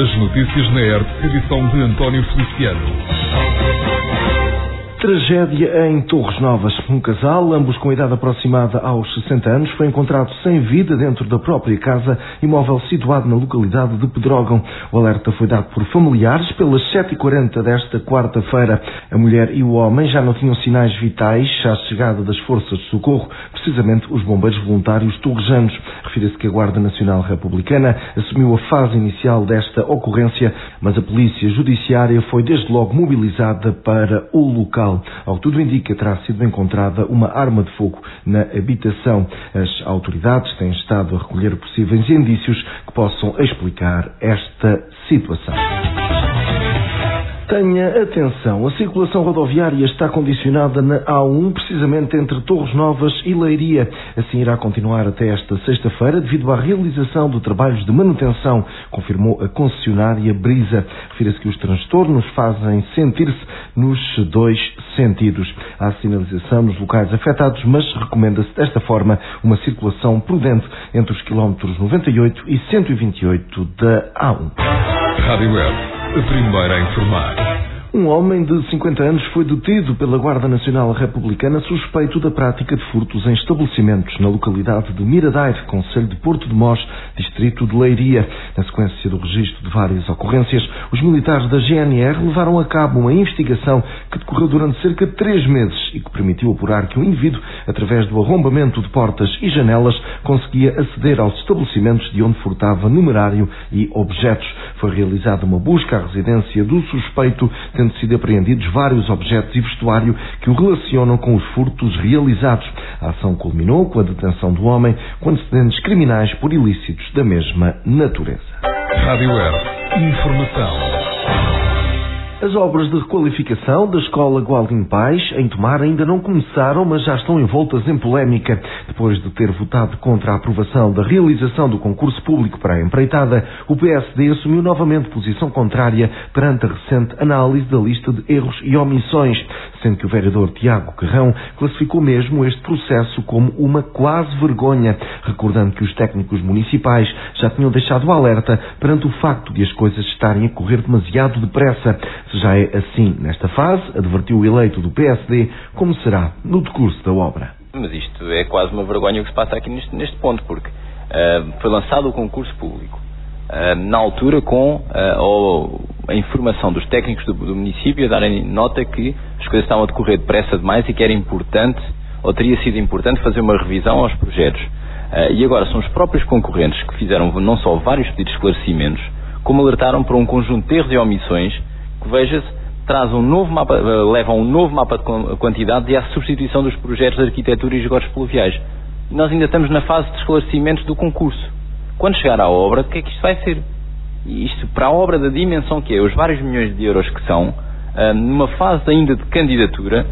As notícias na ERP, edição de António Feliciano. Tragédia em Torres Novas. Um casal, ambos com idade aproximada aos 60 anos, foi encontrado sem vida dentro da própria casa, imóvel situado na localidade de Pedrógão. O alerta foi dado por familiares pelas 7h40 desta quarta-feira. A mulher e o homem já não tinham sinais vitais à chegada das forças de socorro, precisamente os bombeiros voluntários torrejanos. Refira-se que a Guarda Nacional Republicana assumiu a fase inicial desta ocorrência, mas a Polícia Judiciária foi desde logo mobilizada para o local local. Ao tudo indica, terá sido encontrada uma arma de fogo na habitação. As autoridades têm estado a recolher possíveis indícios que possam explicar esta situação. Tenha atenção, a circulação rodoviária está condicionada na A1, precisamente entre Torres Novas e Leiria. Assim irá continuar até esta sexta-feira, devido à realização de trabalhos de manutenção, confirmou a concessionária Brisa. Refira-se que os transtornos fazem sentir-se nos dois sentidos. Há sinalização nos locais afetados, mas recomenda-se desta forma uma circulação prudente entre os quilómetros 98 e 128 da A1. Rádio a primeira a informar. Um homem de 50 anos foi detido pela Guarda Nacional Republicana suspeito da prática de furtos em estabelecimentos na localidade de Miradaire, Conselho de Porto de Mós, distrito de Leiria. Na sequência do registro de várias ocorrências, os militares da GNR levaram a cabo uma investigação que decorreu durante cerca de três meses e que permitiu apurar que o indivíduo, através do arrombamento de portas e janelas, conseguia aceder aos estabelecimentos de onde furtava numerário e objetos. Foi realizada uma busca à residência do suspeito tendo sido apreendidos vários objetos e vestuário que o relacionam com os furtos realizados. A ação culminou com a detenção do homem com antecedentes criminais por ilícitos da mesma natureza. Rádio Air. Informação. As obras de requalificação da Escola Gualdim Pais, em Tomar, ainda não começaram, mas já estão envoltas em polémica. Depois de ter votado contra a aprovação da realização do concurso público para a empreitada, o PSD assumiu novamente posição contrária perante a recente análise da lista de erros e omissões, sendo que o vereador Tiago Carrão classificou mesmo este processo como uma quase vergonha, recordando que os técnicos municipais já tinham deixado alerta perante o facto de as coisas estarem a correr demasiado depressa se já é assim nesta fase, advertiu o eleito do PSD, como será no decurso da obra. Mas isto é quase uma vergonha o que se passa aqui neste, neste ponto, porque uh, foi lançado o concurso público. Uh, na altura com uh, a informação dos técnicos do, do, município a darem nota que as coisas estavam a decorrer depressa demais e que era importante, ou teria sido importante, fazer uma revisão aos projetos. E agora são os próprios concorrentes que fizeram não só vários pedidos de esclarecimentos, como alertaram para um conjunto de erros e omissões veja-se, traz um novo mapa, eh, leva um novo mapa de quantidade e à substituição dos projetos de arquitetura e esgotos pluviais. Nós ainda estamos na fase de esclarecimentos do concurso. Quando chegar à obra, o que é que isto vai ser? Isto, para a obra da dimensão que é, os vários milhões de euros que são, eh, numa fase ainda de candidatura,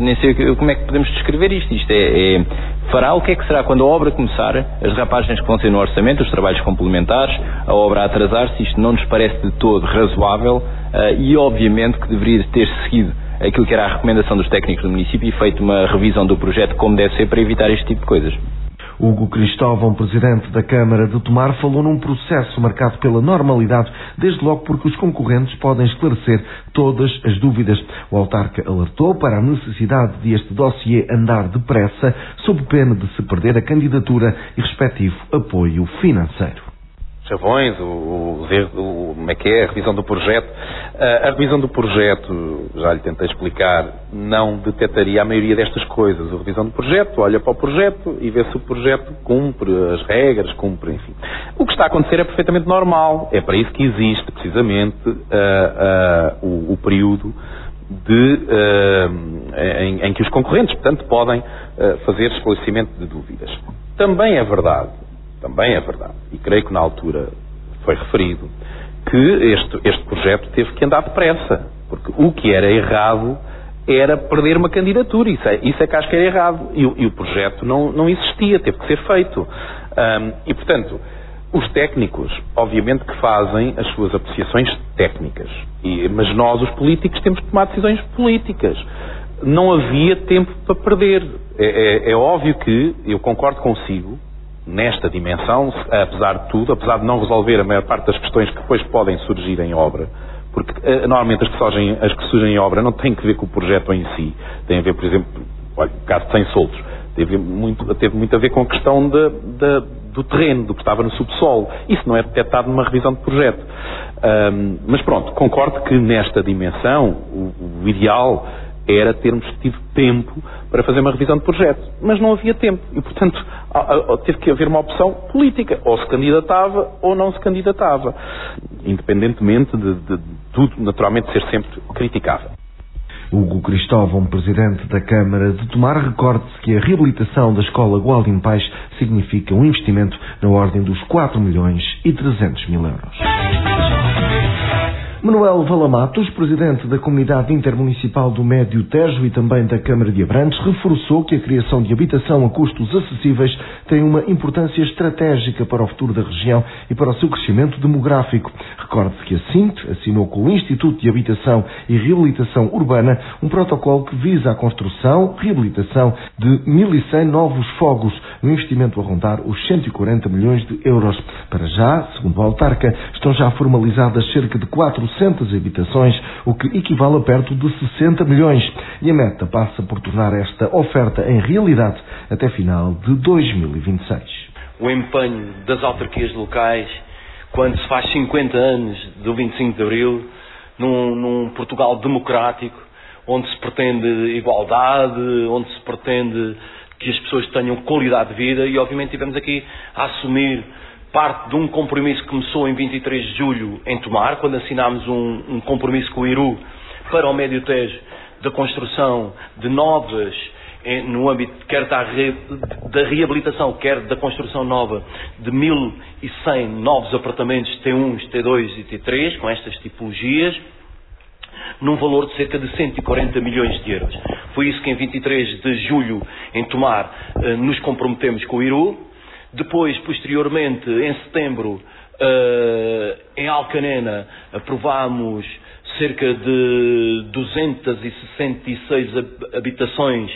nem sei como é que podemos descrever isto. Isto é, é, fará o que é que será quando a obra começar, as rapagens que vão ser no orçamento, os trabalhos complementares, a obra atrasar-se, isto não nos parece de todo razoável uh, e obviamente que deveria ter seguido aquilo que era a recomendação dos técnicos do município e feito uma revisão do projeto como deve ser para evitar este tipo de coisas. Hugo Cristóvão, presidente da Câmara de Tomar, falou num processo marcado pela normalidade, desde logo porque os concorrentes podem esclarecer todas as dúvidas. O autarca alertou para a necessidade de este dossiê andar depressa, sob pena de se perder a candidatura e respectivo apoio financeiro chavões, o, o, como é que é, a revisão do projeto. Uh, a revisão do projeto, já lhe tentei explicar, não detectaria a maioria destas coisas. A revisão do projeto olha para o projeto e vê se o projeto cumpre as regras, cumpre, enfim. O que está a acontecer é perfeitamente normal. É para isso que existe, precisamente, uh, uh, o, o, período de, em, em, que os concorrentes, portanto, podem fazer esclarecimento de dúvidas. Também é verdade também é verdade, e creio que na altura foi referido, que este, este projeto teve que andar depressa, porque o que era errado era perder uma candidatura, isso é, isso é que acho que era errado, e, e o projeto não, não existia, teve que ser feito. Um, e, portanto, os técnicos, obviamente que fazem as suas apreciações técnicas, e, mas nós, os políticos, temos que tomar decisões políticas. Não havia tempo para perder. É, é, é óbvio que, eu concordo consigo, nesta dimensão, apesar de tudo, apesar de não resolver a maior parte das questões que depois podem surgir em obra, porque uh, normalmente as que, surgem, as que surgem em obra não têm que ver com o projeto em si, têm a ver, por exemplo, olha, o caso de 100 soltos, teve muito, teve muito a ver com a questão de, de, do terreno, do que estava no subsolo. Isso não é detectado numa revisão de projeto. Um, mas pronto, concordo que nesta dimensão o, o ideal era termos tido tempo para fazer uma revisão de projeto. Mas não havia tempo. E, portanto, teve que haver uma opção política. Ou se candidatava ou não se candidatava. Independentemente de, de, de tudo, naturalmente, ser sempre criticável. Hugo Cristóvão, presidente da Câmara de Tomar, recorde-se que a reabilitação da escola Gualdim Pais significa um investimento na ordem dos 4 milhões e 300 mil euros. Manuel Valamatos, presidente da Comunidade Intermunicipal do Médio Tejo e também da Câmara de Abrantes, reforçou que a criação de habitação a custos acessíveis tem uma importância estratégica para o futuro da região e para o seu crescimento demográfico. Recorde-se que a CINT assinou com o Instituto de Habitação e Reabilitação Urbana um protocolo que visa a construção, reabilitação de 1.100 novos fogos, um investimento a rondar os 140 milhões de euros. Para já, segundo a autarca, estão já formalizadas cerca de 4 400 habitações, o que equivale a perto de 60 milhões. E a meta passa por tornar esta oferta em realidade até final de 2026. O empenho das autarquias locais, quando se faz 50 anos do 25 de Abril, num, num Portugal democrático, onde se pretende igualdade, onde se pretende que as pessoas tenham qualidade de vida e obviamente tivemos aqui a assumir parte de um compromisso que começou em 23 de julho em Tomar, quando assinámos um, um compromisso com o Iru para o Médio Tejo da construção de novas, no âmbito quer da, da reabilitação, quer da construção nova de 1.100 novos apartamentos T1, T2 e T3, com estas tipologias, num valor de cerca de 140 milhões de euros. Foi isso que em 23 de julho, em Tomar, eh, nos comprometemos com o Iru, depois, posteriormente, em setembro, uh, em Alcanena, aprovámos cerca de 266 habitações,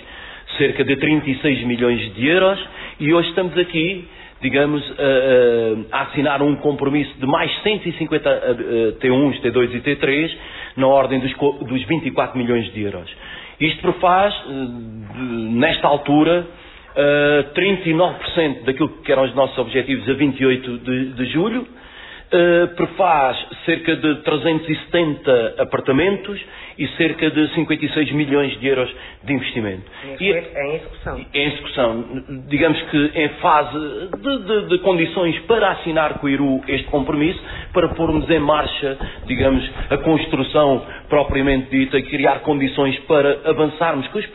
cerca de 36 milhões de euros, e hoje estamos aqui, digamos, a, a assinar um compromisso de mais 150 T1s, T2 e T3, na ordem dos, dos 24 milhões de euros. Isto prefaz, eh, nesta altura, uh, eh, 39% daquilo que eram os nossos objetivos a 28 de, de julho, uh, prefaz cerca de 370 apartamentos e cerca de 56 milhões de euros de investimento. E, é em execução. Em execução. Digamos que em fase de, de, de, condições para assinar com o IRU este compromisso, para pormos em marcha, digamos, a construção propriamente dita e criar condições para avançarmos com os,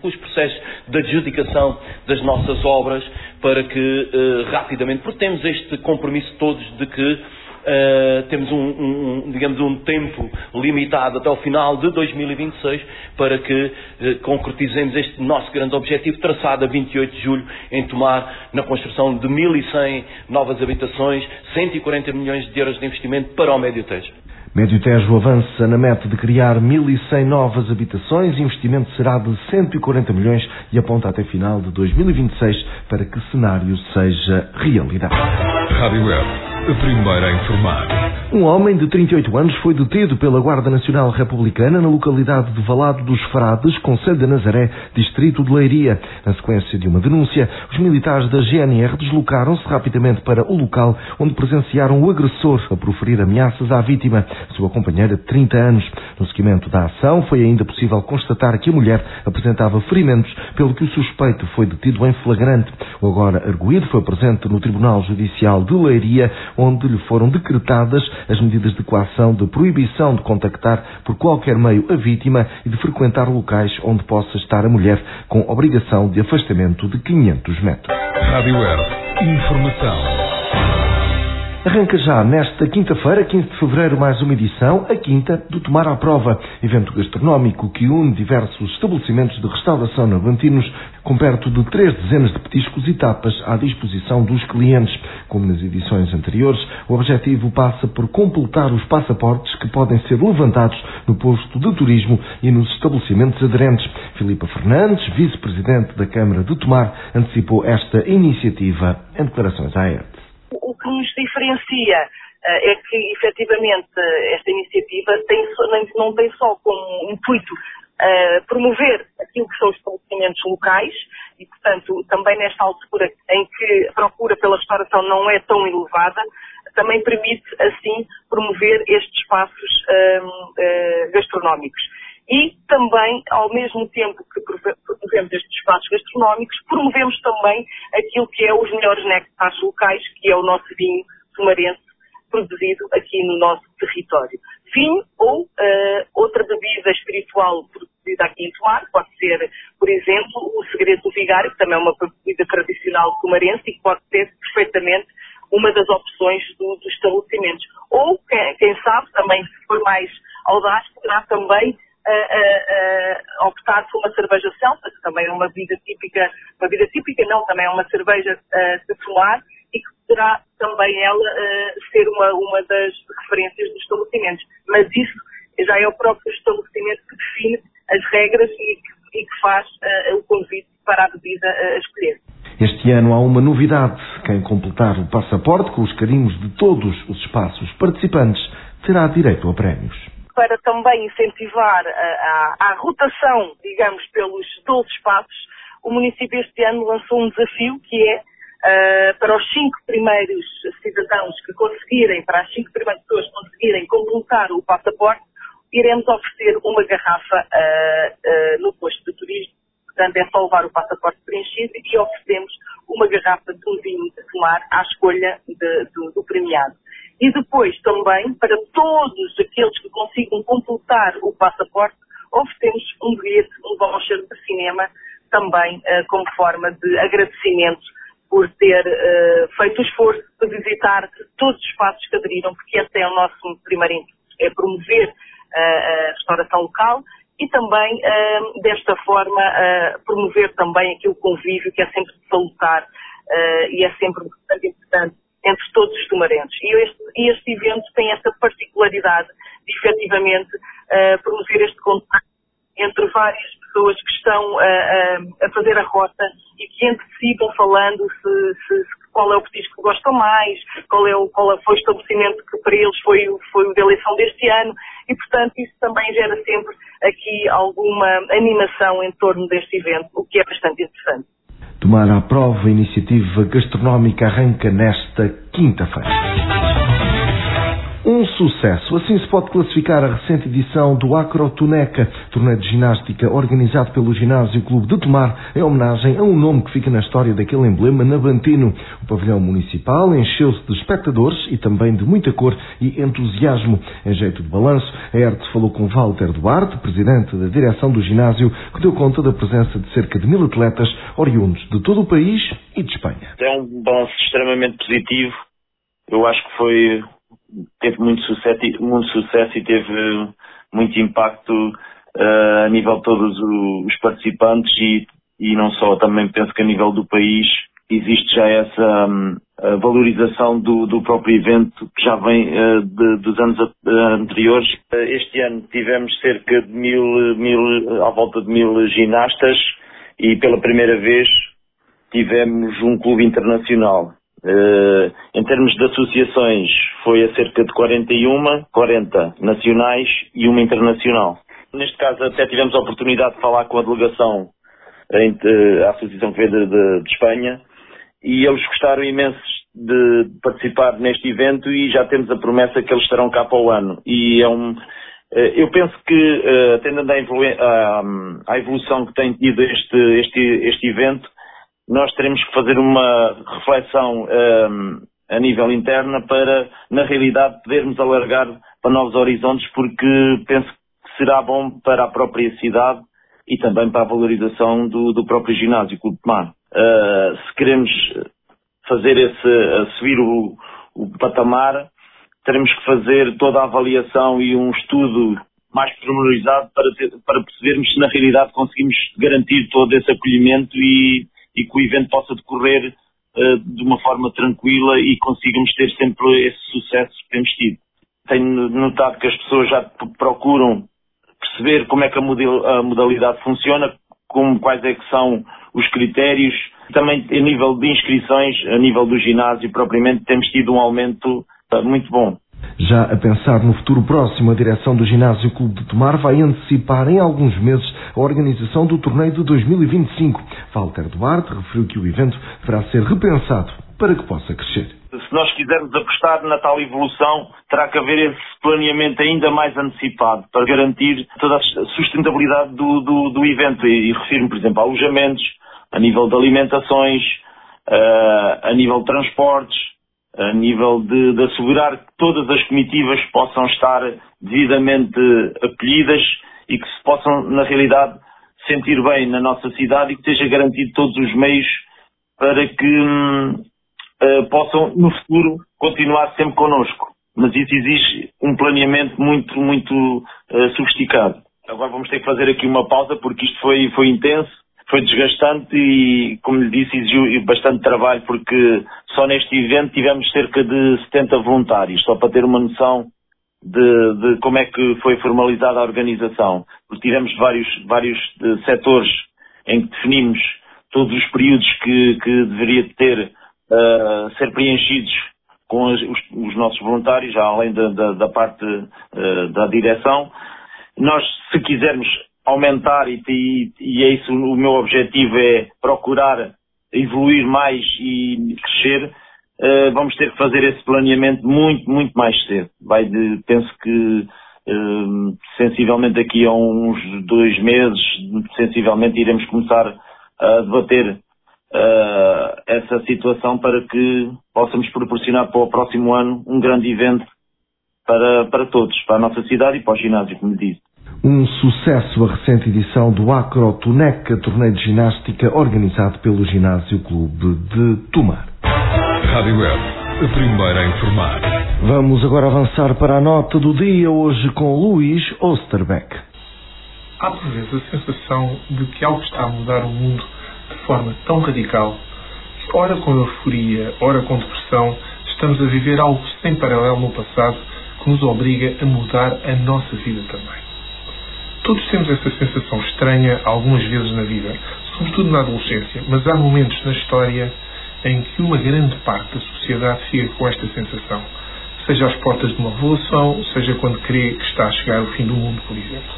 com os processos de adjudicação das nossas obras para que uh, rapidamente, porque temos este compromisso todos de que Uh, temos um, um, digamos, um tempo limitado até o final de 2026 para que uh, concretizemos este nosso grande objetivo traçado a 28 de julho em tomar na construção de 1.100 novas habitações, 140 milhões de euros de investimento para o Médio Tejo. Médio Tejo avança na meta de criar 1.100 novas habitações, investimento será de 140 milhões e aponta até final de 2026 para que o cenário seja realidade. Rádio Web a primeira a informar. Um homem de 38 anos foi detido pela Guarda Nacional Republicana na localidade de Valado dos Frades, Conselho de Nazaré, distrito de Leiria. Na sequência de uma denúncia, os militares da GNR deslocaram-se rapidamente para o local onde presenciaram o agressor a proferir ameaças à vítima, sua companheira de 30 anos. No seguimento da ação, foi ainda possível constatar que a mulher apresentava ferimentos, pelo que o suspeito foi detido em flagrante. O agora arguído foi presente no Tribunal Judicial de Leiria, onde lhe foram decretadas as medidas de coação de proibição de contactar por qualquer meio a vítima e de frequentar locais onde possa estar a mulher, com obrigação de afastamento de 500 metros. Rádio. Informação Arranca já nesta quinta-feira, 15 de fevereiro, mais uma edição, a quinta do Tomar à Prova, evento gastronómico que une diversos estabelecimentos de restauração na Bantinos, com perto de três dezenas de petiscos e tapas à disposição dos clientes. Como nas edições anteriores, o objetivo passa por completar os passaportes que podem ser levantados no posto de turismo e nos estabelecimentos aderentes. Filipa Fernandes, vice-presidente da Câmara de Tomar, antecipou esta iniciativa em declarações à ERT que nos diferencia uh, é que, efetivamente, esta iniciativa tem, não tem só como intuito uh, promover aquilo que são os estabelecimentos locais e, portanto, também nesta altura em que a procura pela restauração não é tão elevada, também permite, assim, promover estes espaços uh, gastronómicos. E também, ao mesmo tempo que promovemos estes espaços gastronómicos, promovemos também aquilo que é os melhores néctares locais, que é o nosso vinho sumarense produzido aqui no nosso território. Vinho ou uh, outra bebida espiritual produzida aqui em Tomar, pode ser, por exemplo, o segredo do vigário, que também é uma bebida tradicional sumarense e que pode ser perfeitamente uma das opções do, dos estabelecimentos. Ou, quem, quem sabe, também se for mais audaz, poderá também uh, optar por uma cerveja celta, que também é uma bebida típica, uma bebida típica não, também é uma cerveja de tomar e que poderá também ela ser uma, uma das referências dos estabelecimentos. Mas isso já é o próprio estabelecimento que define as regras e que, e que faz o convite para a bebida a escolher. Este ano há uma novidade. Quem completar o passaporte com os carinhos de todos os espaços participantes terá direito a prémios para também incentivar a, a, a rotação, digamos, pelos 12 espaços, o município este ano lançou um desafio que é uh, para os cinco primeiros cidadãos que conseguirem, para as cinco primeiras pessoas conseguirem completar o passaporte, iremos oferecer uma garrafa uh, uh, no posto de turismo. Portanto, é só levar o passaporte preenchido e oferecemos uma garrafa de um vinho de tomar à escolha de, do, do premiado. E depois também, para todos aqueles que consigam completar o passaporte, oferecemos um bilhete, um voucher de cinema, também uh, como forma de agradecimento por ter uh, feito o esforço de visitar todos os espaços que aderiram, porque esse é o nosso primeiro intuito, é promover uh, a restauração local e também, desta forma, promover também aquele convívio que é sempre de salutar e é sempre importante entre todos os tumarenses. E este, este evento tem esta particularidade de efetivamente uh, promover este contato entre várias pessoas que estão uh, uh, a fazer a rota e que entre si vão falando se, se, qual é o petisco que gostam mais, qual, é o, qual foi o estabelecimento que para eles foi, foi o da eleição deste ano e, portanto, isso também gera sempre aqui alguma animação em torno deste evento, o que é bastante interessante. Tomar à prova a iniciativa gastronómica arranca nesta quinta-feira. Um sucesso. Assim se pode classificar a recente edição do Acrotuneca, torneio de ginástica organizado pelo Ginásio Clube de Tomar, em homenagem a um nome que fica na história daquele emblema navantino. O pavilhão municipal encheu-se de espectadores e também de muita cor e entusiasmo. Em jeito de balanço, a ERTE falou com Walter Duarte, presidente da direção do ginásio, que deu conta da presença de cerca de mil atletas oriundos de todo o país e de Espanha. É um balanço extremamente positivo. Eu acho que foi teve muito sucesso, muito sucesso e teve muito impacto uh, a nível de todos os participantes e, e não só, também penso que a nível do país existe já essa um, valorização do, do, próprio evento que já vem uh, de, dos anos anteriores. Uh, este ano tivemos cerca de mil, mil, à volta de mil ginastas e pela primeira vez tivemos um clube internacional. Uh, em termos de associações, foi a cerca de 41, 40 nacionais e uma internacional. Neste caso, até tivemos a oportunidade de falar com a delegação, a Associação que de, de, de Espanha, e eles gostaram imenso de participar neste evento e já temos a promessa que eles estarão cá para o ano. E é um, eh, eu penso que, eh, atendendo à evolução que tem tido este, este, este evento, nós teremos que fazer uma reflexão um, a nível interno para, na realidade, podermos alargar para novos horizontes, porque penso que será bom para a própria cidade e também para a valorização do, do próprio ginásio Clube de Mar. Uh, se queremos fazer esse, subir o, o patamar, teremos que fazer toda a avaliação e um estudo mais pormenorizado para, ter, para percebermos se na realidade conseguimos garantir todo esse acolhimento e, e que o evento possa decorrer uh, de uma forma tranquila e consigamos ter sempre esse sucesso que temos tido. Tenho notado que as pessoas já procuram perceber como é que a modalidade funciona, como, quais é que são os critérios. Também a nível de inscrições, a nível do ginásio propriamente, temos tido um aumento uh, muito bom. Já a pensar no futuro próximo, a direção do Ginásio Clube de Tomar vai antecipar em alguns meses a organização do torneio de 2025. Walter Duarte referiu que o evento deverá ser repensado para que possa crescer. Se nós quisermos apostar na tal evolução, terá que haver esse planeamento ainda mais antecipado para garantir toda a sustentabilidade do, do, do evento. E, e refiro-me, por exemplo, a alojamentos, a nível de alimentações, uh, a nível de transportes, a nível de, de assegurar que todas as comitivas possam estar devidamente acolhidas e que se possam, na realidade, sentir bem na nossa cidade e que esteja garantido todos os meios para que hum, uh, possam, no futuro, continuar sempre connosco. Mas isso exige um planeamento muito, muito uh, sofisticado. Agora vamos ter que fazer aqui uma pausa porque isto foi, foi intenso foi desgastante e, como lhe disse, exigiu bastante trabalho porque só neste evento tivemos cerca de 70 voluntários, só para ter uma noção de, de como é que foi formalizada a organização. Porque tivemos vários, vários eh, setores em que definimos todos os períodos que, que deveria ter uh, ser preenchidos com os, os, nossos voluntários, além da, da, da parte uh, da direção. Nós, se quisermos aumentar e, e, e é isso o meu objetivo é procurar evoluir mais e crescer, uh, vamos ter que fazer esse planeamento muito, muito mais cedo. Vai de, penso que uh, sensivelmente daqui a uns dois meses, sensivelmente iremos começar a debater uh, essa situação para que possamos proporcionar para o próximo ano um grande evento para, para todos, para a nossa cidade e para o ginásio, como disse. Um sucesso a recente edição do Acro Tuneca, torneio de ginástica organizado pelo Ginásio Clube de Tomar. Rádio Web, a primeira a informar. Vamos agora avançar para a nota do dia, hoje com Luís Osterbeck. Há por vezes a sensação de que algo está a mudar o mundo de forma tão radical que, ora com euforia, ora com depressão, estamos a viver algo sem paralelo no passado que nos obriga a mudar a nossa vida também. Todos temos essa sensação estranha algumas vezes na vida, sobretudo na adolescência, mas há momentos na história em que uma grande parte da sociedade fica com esta sensação, seja às portas de uma revolução, seja quando crê que está a chegar o fim do mundo, por exemplo.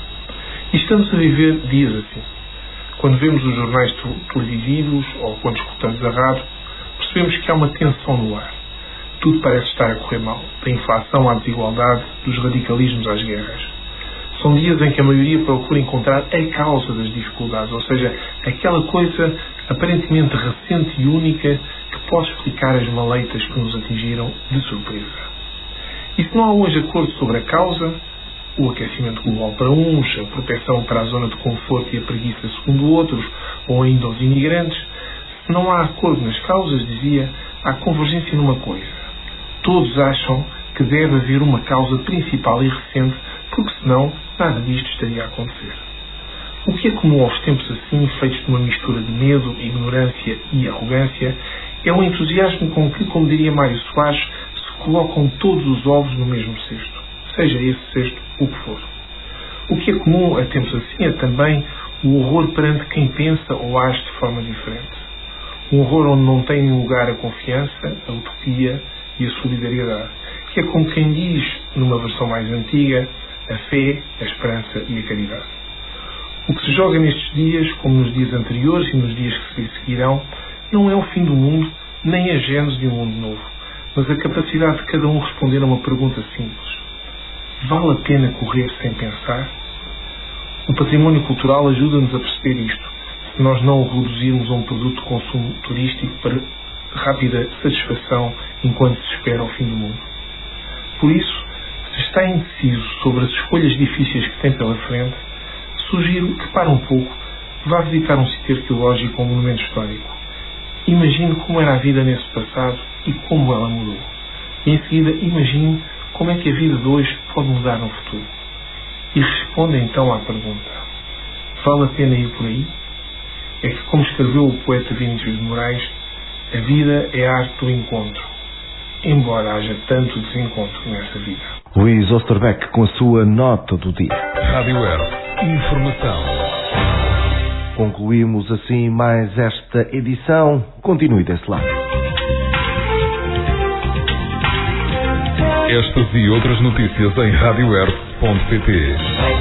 E estamos a viver dias assim. Quando vemos os jornais televisivos ou quando escutamos a rádio, percebemos que há uma tensão no ar. Tudo parece estar a correr mal, da inflação à desigualdade, dos radicalismos às guerras. São dias em que a maioria procura encontrar a causa das dificuldades, ou seja, aquela coisa aparentemente recente e única que pode explicar as maleitas que nos atingiram de surpresa. E se não há hoje acordo sobre a causa, o aquecimento global para uns, a proteção para a zona de conforto e a preguiça segundo outros, ou ainda os imigrantes, se não há acordo nas causas, dizia, há convergência numa coisa. Todos acham que deve haver uma causa principal e recente, porque senão nada disto estaria a acontecer. O que é comum aos tempos assim, feitos de uma mistura de medo, ignorância e arrogância, é o entusiasmo com que, como diria Mário Soares, se colocam todos os ovos no mesmo cesto, seja esse cesto o que for. O que é comum a tempos assim é também o horror perante quem pensa ou age de forma diferente. Um horror onde não tem lugar a confiança, a utopia e a solidariedade, que é como quem diz, numa versão mais antiga, a fé, a esperança e a caridade. O que se joga nestes dias, como nos dias anteriores e nos dias que se seguirão, não é o fim do mundo, nem a gênese de um mundo novo, mas a capacidade de cada um responder a uma pergunta simples. Vale a pena correr sem pensar? O património cultural ajuda-nos a perceber isto, se nós não o reduzirmos a um produto de consumo turístico para rápida satisfação enquanto se espera o fim do mundo. Por isso, se está indeciso sobre as escolhas difíceis que tem pela frente, sugiro que pare um pouco, vá visitar um sítio arqueológico ou um monumento histórico. Imagine como era a vida nesse passado e como ela mudou. E em seguida, imagine como é que a vida de hoje pode mudar no futuro. E responda então à pergunta: vale a pena ir por aí? É que, como escreveu o poeta Vinícius de Moraes, a vida é a arte do encontro, embora haja tanto desencontro nessa vida. Luís Osterbeck com a sua nota do dia. Rádio Earth. Informação. Concluímos assim mais esta edição. Continue desse lado. Estas e outras notícias em radioearth.pt.